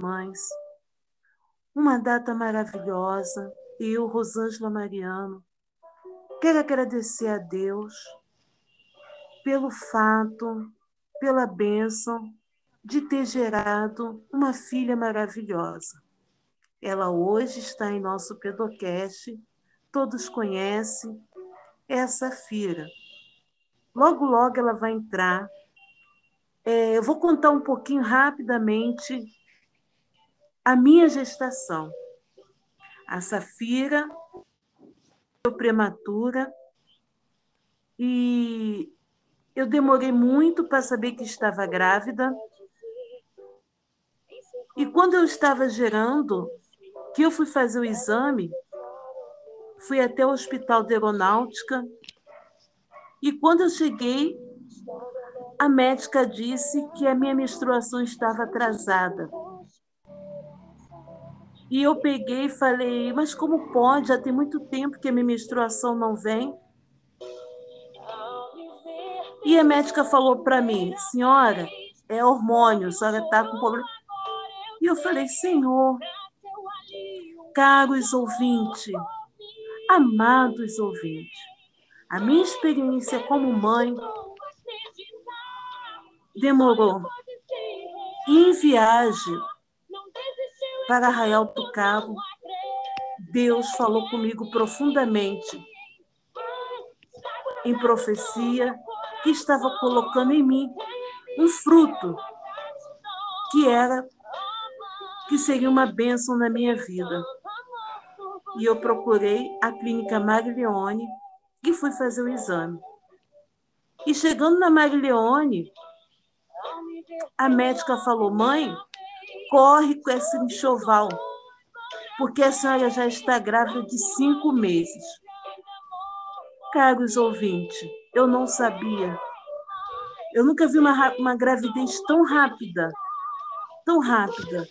Mães. Uma data maravilhosa. Eu, Rosângela Mariano, quero agradecer a Deus pelo fato, pela bênção de ter gerado uma filha maravilhosa. Ela hoje está em nosso pedocast, todos conhecem, é a Safira. Logo, logo ela vai entrar. É, eu vou contar um pouquinho rapidamente a minha gestação. A Safira foi prematura e eu demorei muito para saber que estava grávida. E quando eu estava gerando, que eu fui fazer o exame, fui até o Hospital de Aeronáutica, e quando eu cheguei, a médica disse que a minha menstruação estava atrasada. E eu peguei e falei, mas como pode? Já tem muito tempo que a minha menstruação não vem. E a médica falou para mim, senhora, é hormônio, a senhora está com problema. E eu falei, Senhor, caros ouvintes, amados ouvintes, a minha experiência como mãe demorou. em viagem para Arraial do Cabo, Deus falou comigo profundamente em profecia que estava colocando em mim um fruto que era que seria uma bênção na minha vida. E eu procurei a clínica Maglione e fui fazer o exame. E chegando na Maglione, a médica falou: Mãe, corre com esse enxoval, porque a senhora já está grávida de cinco meses. Caros ouvintes, eu não sabia. Eu nunca vi uma, uma gravidez tão rápida, tão rápida.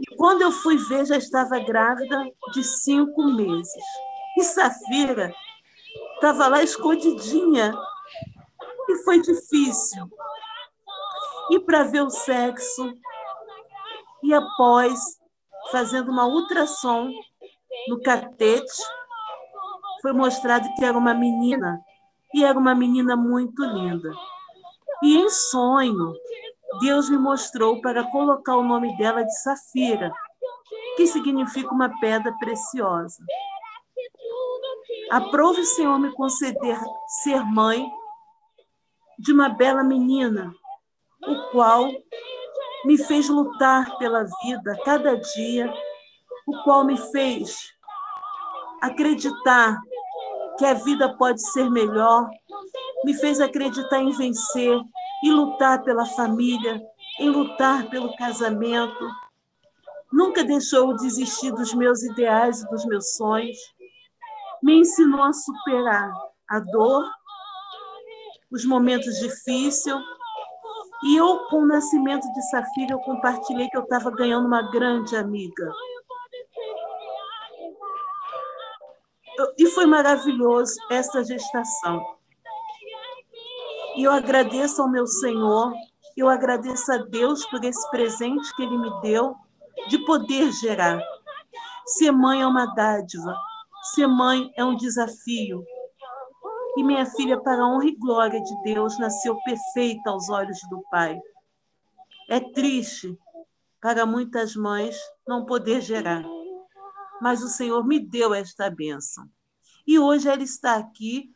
E quando eu fui ver, já estava grávida de cinco meses. E Safira estava lá escondidinha. E foi difícil. E para ver o sexo. E após, fazendo uma ultrassom no catete, foi mostrado que era uma menina. E era uma menina muito linda. E em sonho, Deus me mostrou para colocar o nome dela de Safira, que significa uma pedra preciosa. Aprove, Senhor, me conceder ser mãe de uma bela menina, o qual me fez lutar pela vida cada dia, o qual me fez acreditar que a vida pode ser melhor, me fez acreditar em vencer, em lutar pela família, em lutar pelo casamento. Nunca deixou desistir dos meus ideais e dos meus sonhos. Me ensinou a superar a dor, os momentos difíceis. E eu, com o nascimento de Safira, eu compartilhei que eu estava ganhando uma grande amiga. E foi maravilhoso essa gestação. E eu agradeço ao meu Senhor, eu agradeço a Deus por esse presente que Ele me deu de poder gerar. Ser mãe é uma dádiva, ser mãe é um desafio. E minha filha, para a honra e glória de Deus, nasceu perfeita aos olhos do Pai. É triste para muitas mães não poder gerar, mas o Senhor me deu esta bênção. E hoje ela está aqui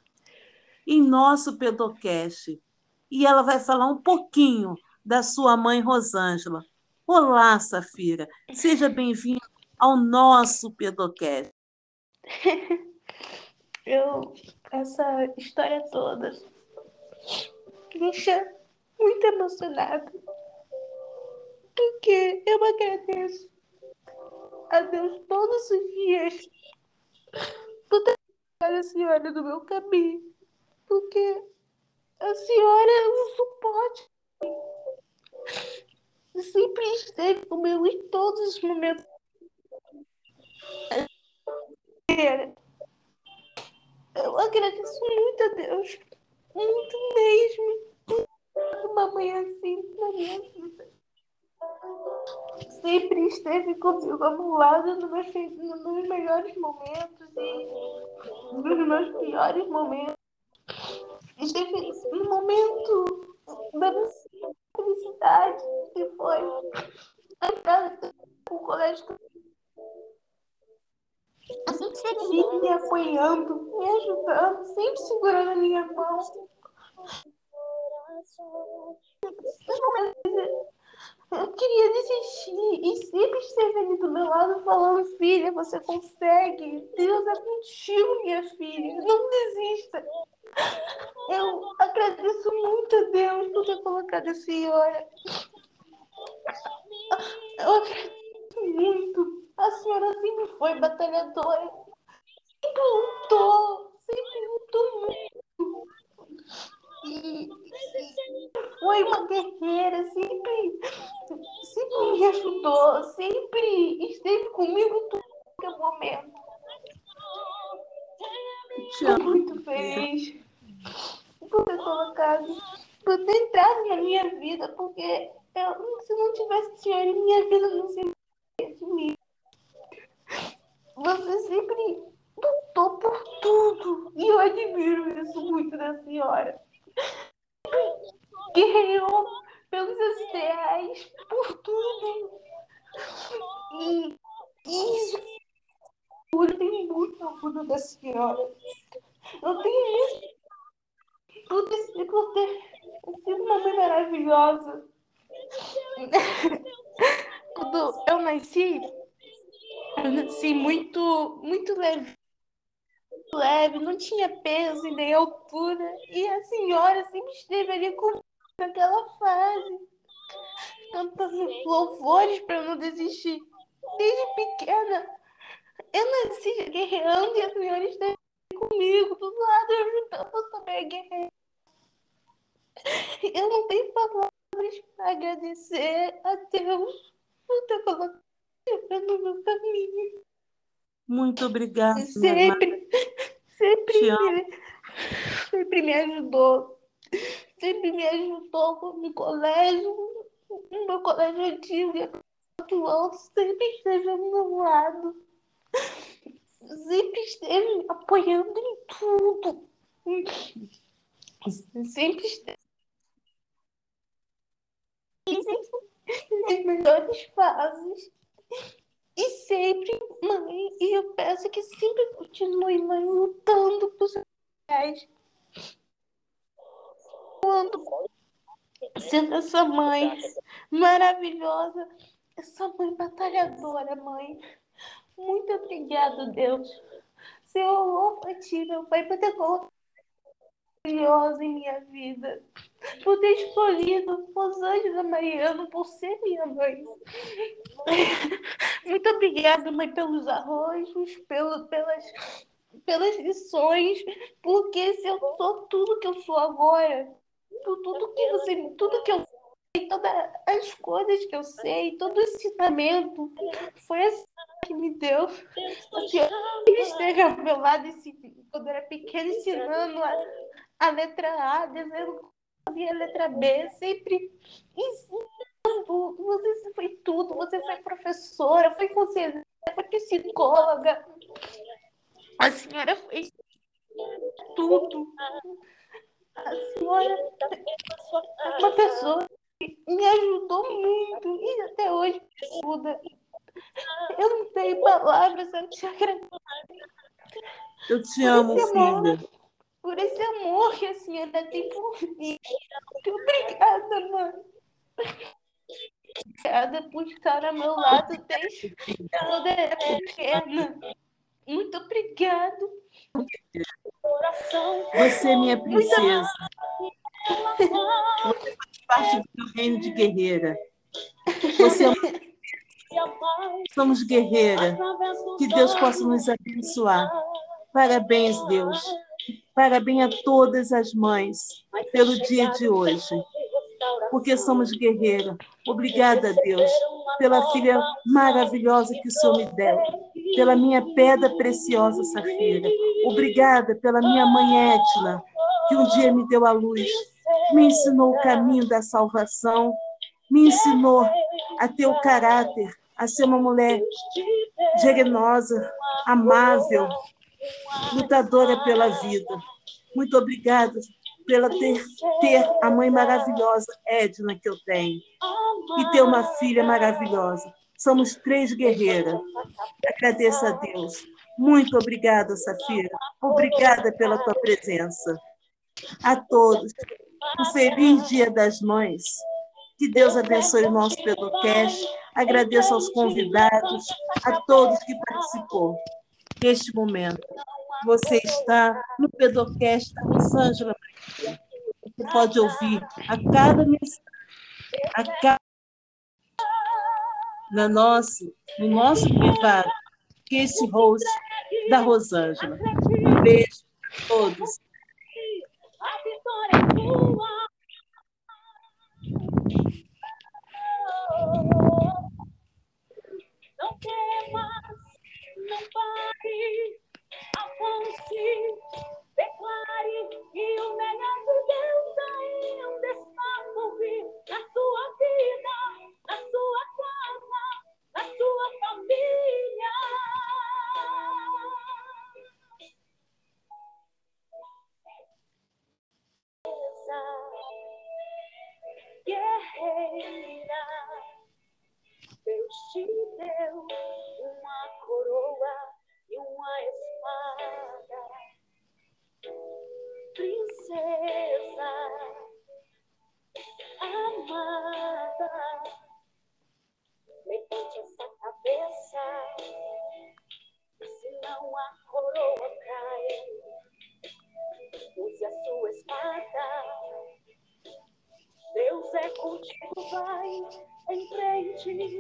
em nosso Pedocast. E ela vai falar um pouquinho da sua mãe Rosângela. Olá, Safira. Seja bem-vinda ao nosso Pedocast. Eu, essa história toda me deixa muito emocionada. Porque eu agradeço a Deus todos os dias por ter a senhora no meu caminho porque a senhora é um suporte. Sempre esteve comigo em todos os momentos. Eu agradeço muito a Deus, muito mesmo, uma mãe assim na minha vida. sempre esteve comigo ao meu lado nos meus, nos melhores momentos e nos meus piores momentos. Esteve no momento da felicidade, que foi a entrada do colégio. Sempre me apoiando, me ajudando, sempre segurando a minha mão. Eu queria desistir e sempre esteve ali do meu lado falando, filha, você consegue. Deus é contigo, minha filha. Não desista. Eu agradeço muito a Deus por ter colocado a senhora. Eu agradeço muito. A senhora foi batalhadora. Sempre lutou. Sempre lutou muito. E, foi uma guerreira, sempre, sempre me ajudou, sempre esteve comigo em todo momento. Estou muito feliz por ter colocado, por ter entrado na minha vida, porque eu, se não tivesse senhora, minha vida não seria. Você sempre lutou por tudo e eu admiro isso muito da senhora guerreou pelos ideais, por tudo. E isso eu tenho muito orgulho da senhora. Eu tenho muito por ter, por ter sido uma mãe maravilhosa. Quando eu nasci, eu nasci muito, muito leve leve, não tinha peso e nem altura. E a senhora sempre esteve ali comigo naquela fase, cantando louvores para não desistir. Desde pequena, eu nasci guerreando e a senhora esteve comigo, do lado, ajudando a guerrear. Eu não tenho palavras para agradecer a Deus por ter colocado no meu caminho. Muito obrigada. Sempre, sempre, me, sempre me ajudou. Sempre me ajudou no colégio, no meu colégio antigo e atual, sempre esteve ao meu lado. Sempre esteve apoiando em tudo. Sempre esteve nas melhores fases. E sempre, mãe, e eu peço que sempre continue, mãe, lutando por seus pais. Quando sendo essa mãe maravilhosa, essa mãe batalhadora, mãe. Muito obrigada, Deus. Seu louvo a ti, meu pai, por ter colocado maravilhosa em minha vida. Por ter escolhido Rosângela Mariano por ser minha mãe. Muito obrigada, mãe, pelos arrojos, pelo, pelas, pelas lições, porque se eu sou tudo que eu sou agora, por tudo que você, tudo que eu sei, todas as coisas que eu sei, todo o ensinamento, foi assim que me deu. Ele esteve ao meu lado quando eu era pequena, ensinando a, a letra A, que a letra B, sempre ensinando você foi tudo, você foi professora, foi conselheira, foi psicóloga. A senhora foi tudo. A senhora é uma pessoa que me ajudou muito e até hoje me ajuda. Eu não tenho palavras, eu te agradeço. Eu te amo, amor, filha. Por esse amor que a senhora tem por mim. Muito obrigada, mãe. Obrigada por estar ao meu lado desde quando era pequena. Muito obrigado. Você é minha princesa. Você faz parte do meu reino de guerreira. Você é Somos guerreira. Que Deus possa nos abençoar. Parabéns, Deus. Parabéns a todas as mães pelo dia de hoje porque somos guerreiras. Obrigada, Deus, pela filha maravilhosa que o Senhor me deu, pela minha pedra preciosa, Safira. Obrigada pela minha mãe Edna, que um dia me deu a luz, me ensinou o caminho da salvação, me ensinou a ter o caráter, a ser uma mulher generosa, amável, lutadora pela vida. Muito obrigada pela ter, ter a mãe maravilhosa, Edna, que eu tenho, e ter uma filha maravilhosa. Somos três guerreiras. Agradeço a Deus. Muito obrigada, Safira. Obrigada pela tua presença. A todos, um feliz Dia das Mães. Que Deus abençoe o nosso Pedocast. Agradeço aos convidados, a todos que participou neste momento. Você está no Pedocast da Rosângela Você pode ouvir a cada mensagem, a cada na nossa, no nosso privado, que esse host da Rosângela. Um beijo a todos. A vitória é tua. Não temas, não pare, avance, declare que o melhor de Deus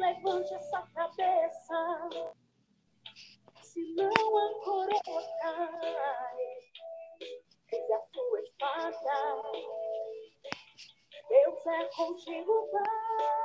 levante essa cabeça. Senão a coroa cai. A sua espada. Deus é contigo, vai.